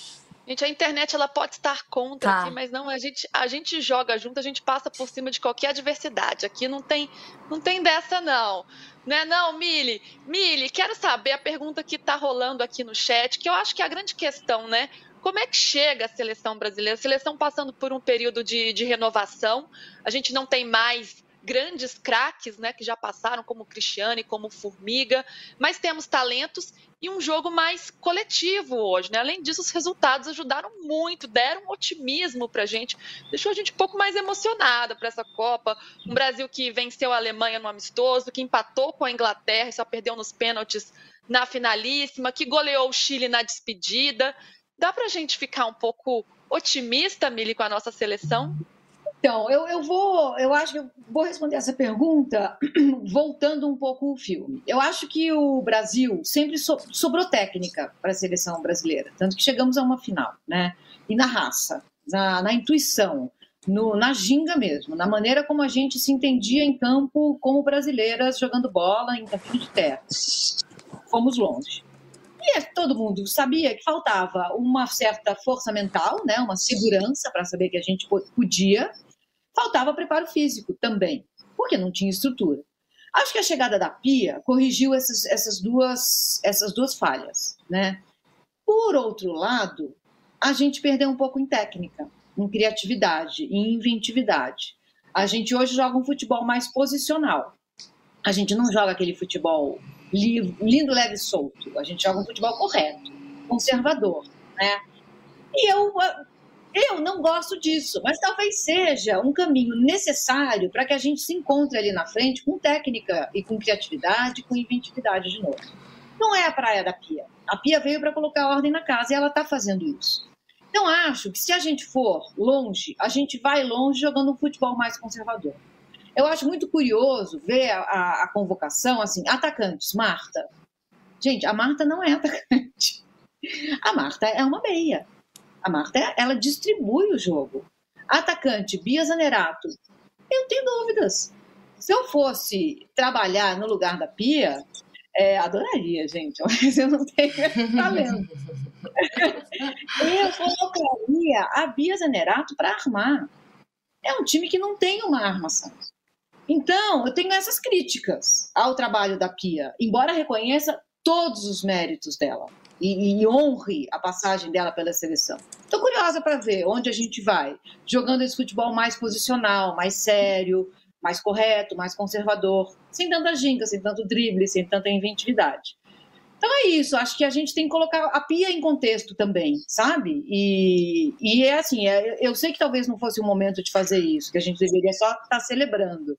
Gente, a internet ela pode estar contra tá. aqui, mas não, a gente, a gente joga junto, a gente passa por cima de qualquer adversidade. Aqui não tem, não tem dessa não. Né, não, Mili? Mili, quero saber a pergunta que está rolando aqui no chat, que eu acho que é a grande questão, né? Como é que chega a seleção brasileira? A seleção passando por um período de, de renovação, a gente não tem mais grandes craques, né, que já passaram, como Cristiane, como Formiga, mas temos talentos e um jogo mais coletivo hoje, né? Além disso, os resultados ajudaram muito, deram um otimismo para a gente, deixou a gente um pouco mais emocionada para essa Copa. Um Brasil que venceu a Alemanha no amistoso, que empatou com a Inglaterra e só perdeu nos pênaltis na finalíssima, que goleou o Chile na despedida. Dá para a gente ficar um pouco otimista, Mili, com a nossa seleção? Então, eu, eu vou, eu acho que eu vou responder essa pergunta voltando um pouco o filme. Eu acho que o Brasil sempre so, sobrou técnica para a seleção brasileira, tanto que chegamos a uma final, né? E na raça, na, na intuição, no, na ginga mesmo, na maneira como a gente se entendia em campo como brasileiras jogando bola em campinho de terra. Fomos longe. E é, todo mundo sabia que faltava uma certa força mental, né, uma segurança para saber que a gente podia Faltava preparo físico também, porque não tinha estrutura. Acho que a chegada da Pia corrigiu essas, essas, duas, essas duas falhas. Né? Por outro lado, a gente perdeu um pouco em técnica, em criatividade, em inventividade. A gente hoje joga um futebol mais posicional. A gente não joga aquele futebol lindo, leve e solto. A gente joga um futebol correto, conservador. Né? E eu eu não gosto disso, mas talvez seja um caminho necessário para que a gente se encontre ali na frente com técnica e com criatividade, com inventividade de novo. Não é a praia da Pia. A Pia veio para colocar ordem na casa e ela está fazendo isso. Então, acho que se a gente for longe, a gente vai longe jogando um futebol mais conservador. Eu acho muito curioso ver a, a, a convocação, assim, atacantes, Marta. Gente, a Marta não é atacante. A Marta é uma meia. A Marta, ela distribui o jogo. Atacante, Bia Zanerato. Eu tenho dúvidas. Se eu fosse trabalhar no lugar da Pia, é, adoraria, gente, mas eu não tenho talento. eu colocaria a Bia Zanerato para armar. É um time que não tem uma armação. Então, eu tenho essas críticas ao trabalho da Pia, embora reconheça todos os méritos dela e, e honre a passagem dela pela seleção. Estou curiosa para ver onde a gente vai, jogando esse futebol mais posicional, mais sério, mais correto, mais conservador, sem tanta ginga, sem tanto drible, sem tanta inventividade. Então é isso, acho que a gente tem que colocar a pia em contexto também, sabe? E, e é assim, é, eu sei que talvez não fosse o momento de fazer isso, que a gente deveria só estar tá celebrando.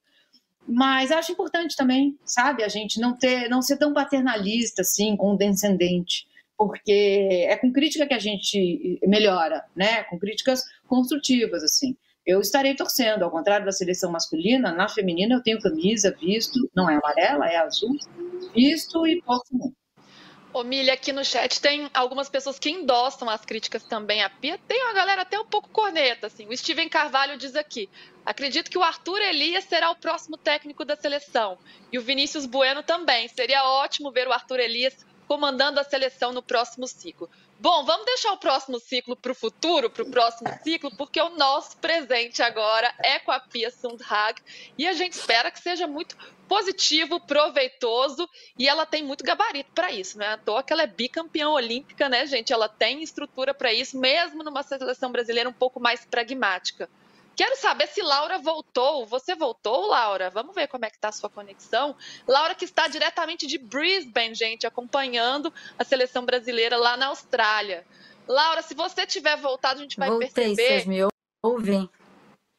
Mas acho importante também, sabe, a gente não ter, não ser tão paternalista assim, condescendente, porque é com crítica que a gente melhora, né? Com críticas construtivas assim. Eu estarei torcendo, ao contrário da seleção masculina, na feminina eu tenho camisa, visto, não é amarela, é azul, visto e torço muito. Ô, Milha, aqui no chat tem algumas pessoas que endossam as críticas também à Pia. Tem uma galera até um pouco corneta, assim. O Steven Carvalho diz aqui: acredito que o Arthur Elias será o próximo técnico da seleção. E o Vinícius Bueno também. Seria ótimo ver o Arthur Elias comandando a seleção no próximo ciclo. Bom, vamos deixar o próximo ciclo para o futuro, para o próximo ciclo, porque o nosso presente agora é com a Pia Sundhag e a gente espera que seja muito positivo, proveitoso e ela tem muito gabarito para isso, né? À toa que ela é bicampeã olímpica, né, gente? Ela tem estrutura para isso, mesmo numa seleção brasileira um pouco mais pragmática. Quero saber se Laura voltou. Você voltou, Laura? Vamos ver como é que está a sua conexão. Laura que está diretamente de Brisbane, gente, acompanhando a seleção brasileira lá na Austrália. Laura, se você tiver voltado, a gente vai Voltei, perceber. Vocês me ouvem?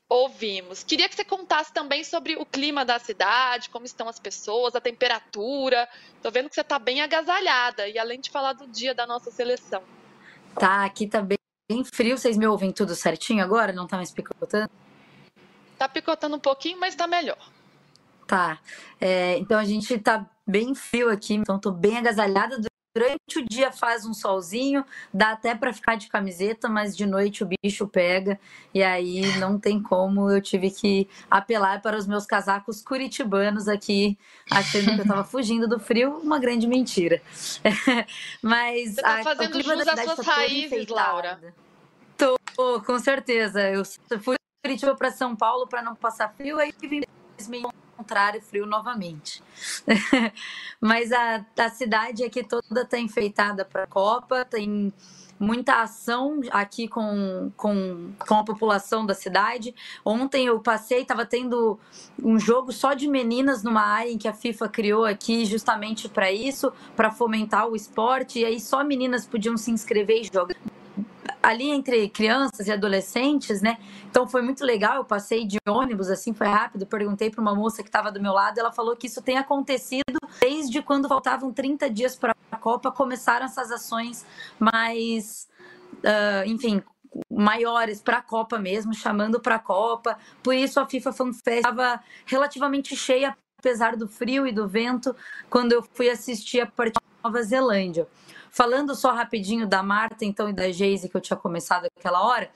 Ouvimos. Queria que você contasse também sobre o clima da cidade, como estão as pessoas, a temperatura. Estou vendo que você está bem agasalhada e além de falar do dia da nossa seleção. Tá, aqui tá bem bem frio. Vocês me ouvem tudo certinho agora? Não tá mais picotando? Tá picotando um pouquinho, mas tá melhor. Tá. É, então a gente tá bem frio aqui, então tô bem agasalhada. Durante o dia faz um solzinho, dá até para ficar de camiseta, mas de noite o bicho pega e aí não tem como. Eu tive que apelar para os meus casacos curitibanos aqui, achando que eu estava fugindo do frio, uma grande mentira. mas Você tá fazendo jus às suas tá raízes, Laura. Tô, com certeza. Eu fui de Curitiba para São Paulo para não passar frio, aí vim contrário, frio novamente. Mas a, a cidade aqui toda está enfeitada para a Copa, tem muita ação aqui com, com, com a população da cidade. Ontem eu passei, estava tendo um jogo só de meninas numa área em que a FIFA criou aqui justamente para isso, para fomentar o esporte, e aí só meninas podiam se inscrever e jogar ali entre crianças e adolescentes, né? Então foi muito legal. Eu passei de ônibus, assim, foi rápido. Perguntei para uma moça que estava do meu lado, ela falou que isso tem acontecido desde quando faltavam 30 dias para a Copa, começaram essas ações mais, uh, enfim, maiores para a Copa mesmo, chamando para a Copa. Por isso a FIFA Fan Fest estava relativamente cheia, apesar do frio e do vento, quando eu fui assistir a partida da Nova Zelândia. Falando só rapidinho da Marta, então, e da Geise, que eu tinha começado aquela hora.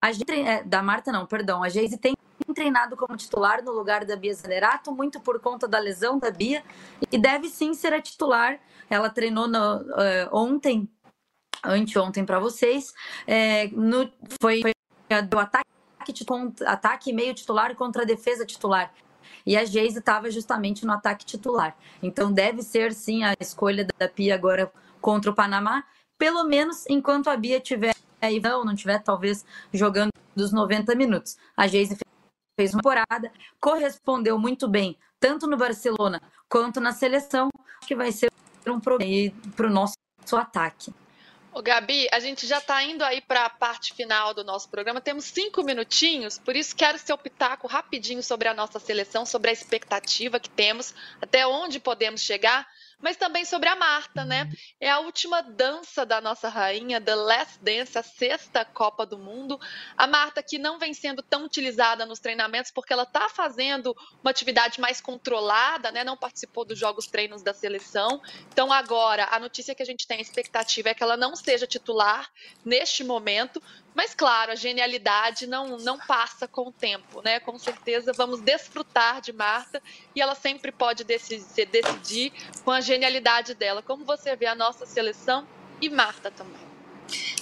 A gente, é, da Marta, não, perdão. A Geise tem treinado como titular no lugar da Bia Zanerato, muito por conta da lesão da Bia, e deve sim ser a titular. Ela treinou no, uh, ontem, anteontem para vocês, é, no, foi, foi do ataque, ataque meio titular contra a defesa titular. E a Geise estava justamente no ataque titular. Então deve ser sim a escolha da Pia agora contra o Panamá, pelo menos enquanto a Bia tiver aí não, não tiver talvez jogando dos 90 minutos. A Geise fez uma temporada, correspondeu muito bem, tanto no Barcelona quanto na seleção, que vai ser um problema para o nosso ataque. Ô, Gabi, a gente já está indo aí para a parte final do nosso programa. Temos cinco minutinhos, por isso quero seu pitaco rapidinho sobre a nossa seleção, sobre a expectativa que temos, até onde podemos chegar mas também sobre a Marta, né? É a última dança da nossa rainha, The Last Dance, a sexta Copa do Mundo. A Marta que não vem sendo tão utilizada nos treinamentos porque ela está fazendo uma atividade mais controlada, né? Não participou dos jogos treinos da seleção. Então agora a notícia que a gente tem a expectativa é que ela não seja titular neste momento, mas, claro, a genialidade não, não passa com o tempo, né? Com certeza vamos desfrutar de Marta e ela sempre pode decidir, decidir com a genialidade dela. Como você vê a nossa seleção e Marta também.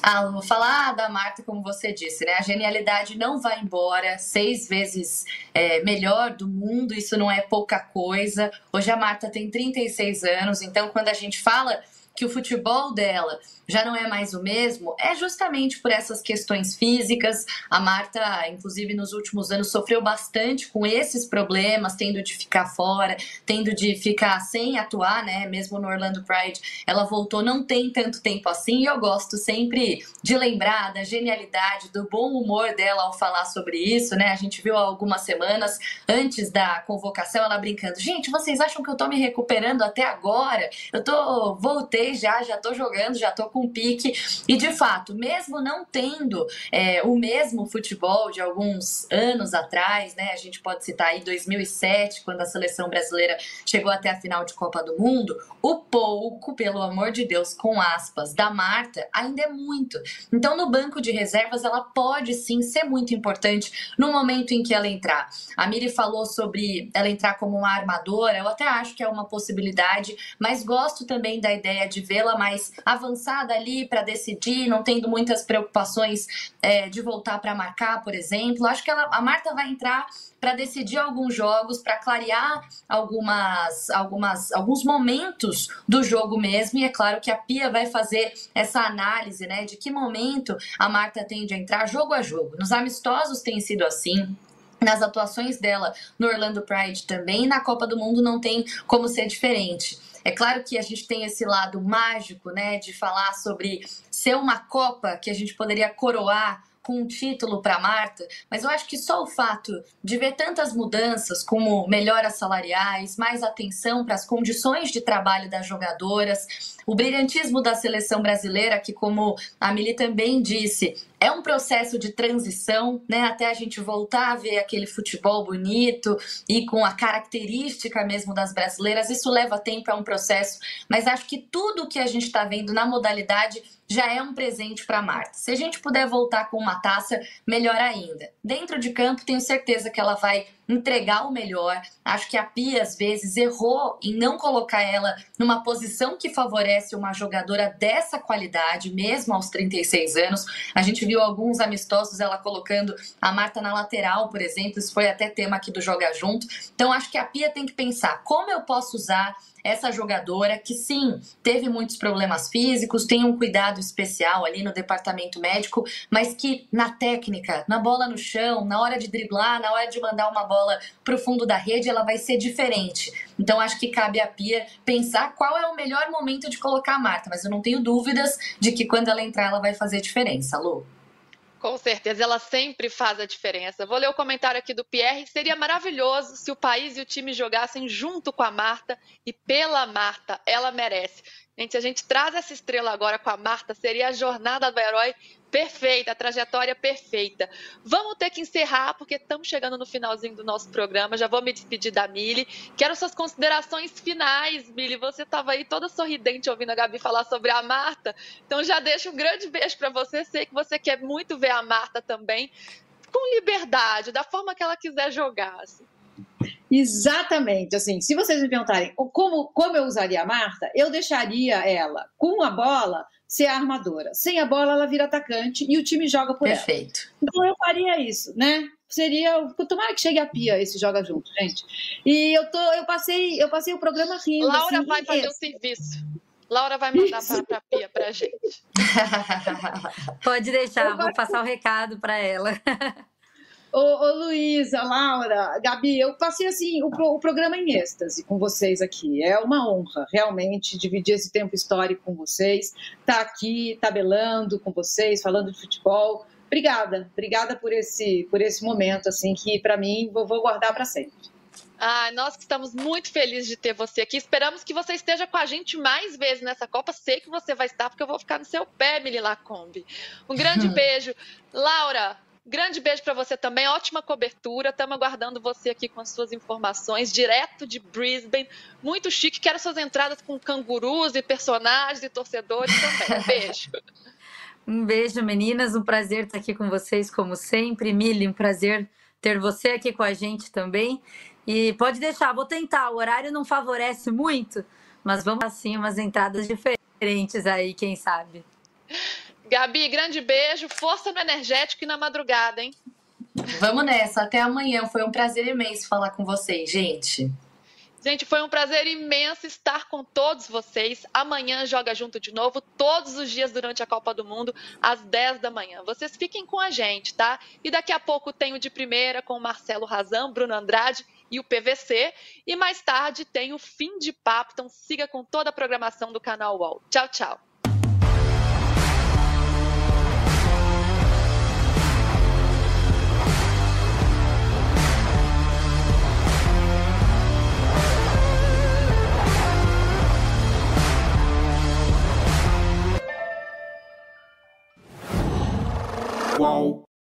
Ah, vou falar da Marta, como você disse, né? A genialidade não vai embora, seis vezes é, melhor do mundo, isso não é pouca coisa. Hoje a Marta tem 36 anos, então quando a gente fala que o futebol dela já não é mais o mesmo, é justamente por essas questões físicas. A Marta, inclusive, nos últimos anos sofreu bastante com esses problemas, tendo de ficar fora, tendo de ficar sem atuar, né? Mesmo no Orlando Pride, ela voltou não tem tanto tempo assim, e eu gosto sempre de lembrar da genialidade, do bom humor dela ao falar sobre isso, né? A gente viu há algumas semanas antes da convocação ela brincando: "Gente, vocês acham que eu tô me recuperando até agora? Eu tô voltei já, já tô jogando, já tô com pique. E de fato, mesmo não tendo é, o mesmo futebol de alguns anos atrás, né? A gente pode citar aí 2007, quando a seleção brasileira chegou até a final de Copa do Mundo. O pouco, pelo amor de Deus, com aspas, da Marta ainda é muito. Então, no banco de reservas, ela pode sim ser muito importante no momento em que ela entrar. A Miri falou sobre ela entrar como uma armadora, eu até acho que é uma possibilidade, mas gosto também da ideia de vê-la mais avançada ali para decidir, não tendo muitas preocupações é, de voltar para marcar, por exemplo. Acho que ela, a Marta vai entrar para decidir alguns jogos, para clarear algumas, algumas, alguns momentos do jogo mesmo. E é claro que a Pia vai fazer essa análise, né, de que momento a Marta tende a entrar jogo a jogo. Nos amistosos tem sido assim nas atuações dela no Orlando Pride também, na Copa do Mundo não tem como ser diferente. É claro que a gente tem esse lado mágico, né, de falar sobre ser uma Copa que a gente poderia coroar com um título para Marta, mas eu acho que só o fato de ver tantas mudanças, como melhoras salariais, mais atenção para as condições de trabalho das jogadoras, o brilhantismo da seleção brasileira, que, como a Mili também disse, é um processo de transição, né? Até a gente voltar a ver aquele futebol bonito e com a característica mesmo das brasileiras. Isso leva tempo, é um processo, mas acho que tudo que a gente está vendo na modalidade já é um presente para Marta. Se a gente puder voltar com uma taça, melhor ainda. Dentro de campo, tenho certeza que ela vai entregar o melhor. Acho que a Pia, às vezes, errou em não colocar ela numa posição que favorece uma jogadora dessa qualidade, mesmo aos 36 anos. A gente viu alguns amistosos ela colocando a Marta na lateral, por exemplo. Isso foi até tema aqui do Joga Junto. Então, acho que a Pia tem que pensar como eu posso usar essa jogadora que sim teve muitos problemas físicos, tem um cuidado especial ali no departamento médico, mas que na técnica, na bola no chão, na hora de driblar, na hora de mandar uma bola para o fundo da rede, ela vai ser diferente. Então acho que cabe a Pia pensar qual é o melhor momento de colocar a Marta, mas eu não tenho dúvidas de que quando ela entrar ela vai fazer diferença, Lu. Com certeza, ela sempre faz a diferença. Vou ler o comentário aqui do Pierre. Seria maravilhoso se o país e o time jogassem junto com a Marta e pela Marta. Ela merece. Gente, se a gente traz essa estrela agora com a Marta, seria a jornada do herói perfeita, a trajetória perfeita. Vamos ter que encerrar, porque estamos chegando no finalzinho do nosso programa. Já vou me despedir da Mili. Quero suas considerações finais, Mili. Você estava aí toda sorridente ouvindo a Gabi falar sobre a Marta. Então já deixo um grande beijo para você. Sei que você quer muito ver a Marta também, com liberdade, da forma que ela quiser jogar. Assim. Exatamente, assim, se vocês me perguntarem como, como eu usaria a Marta, eu deixaria ela com a bola ser a armadora. Sem a bola, ela vira atacante e o time joga por Perfeito. ela. Perfeito. Então eu faria isso, né? Seria. Tomara que chegue a pia esse joga junto, gente. E eu tô, eu passei, eu passei o programa rindo. Laura assim, vai fazer o serviço. Laura vai mandar para a pia para a gente. Pode deixar, vou passar o recado para ela. Ô, ô Luísa, Laura, Gabi, eu passei assim o, o, programa em êxtase com vocês aqui. É uma honra, realmente, dividir esse tempo histórico com vocês, estar tá aqui tabelando com vocês, falando de futebol. Obrigada, obrigada por esse, por esse momento, assim, que para mim vou, vou guardar para sempre. Ah, nós estamos muito felizes de ter você aqui. Esperamos que você esteja com a gente mais vezes nessa Copa. Sei que você vai estar, porque eu vou ficar no seu pé, Mili Lacombe. Um grande beijo. Laura, Grande beijo para você também, ótima cobertura. Estamos aguardando você aqui com as suas informações, direto de Brisbane. Muito chique. Quero suas entradas com cangurus e personagens e torcedores também. Beijo. um beijo, meninas. Um prazer estar aqui com vocês, como sempre. Mili, um prazer ter você aqui com a gente também. E pode deixar, vou tentar. O horário não favorece muito, mas vamos assim umas entradas diferentes aí, quem sabe. Gabi, grande beijo, força no energético e na madrugada, hein? Vamos nessa, até amanhã. Foi um prazer imenso falar com vocês, gente. Gente, foi um prazer imenso estar com todos vocês. Amanhã joga junto de novo, todos os dias durante a Copa do Mundo, às 10 da manhã. Vocês fiquem com a gente, tá? E daqui a pouco tem o de primeira com o Marcelo Razão, Bruno Andrade e o PVC. E mais tarde tem o fim de papo. Então siga com toda a programação do canal UOL. Tchau, tchau. Whoa.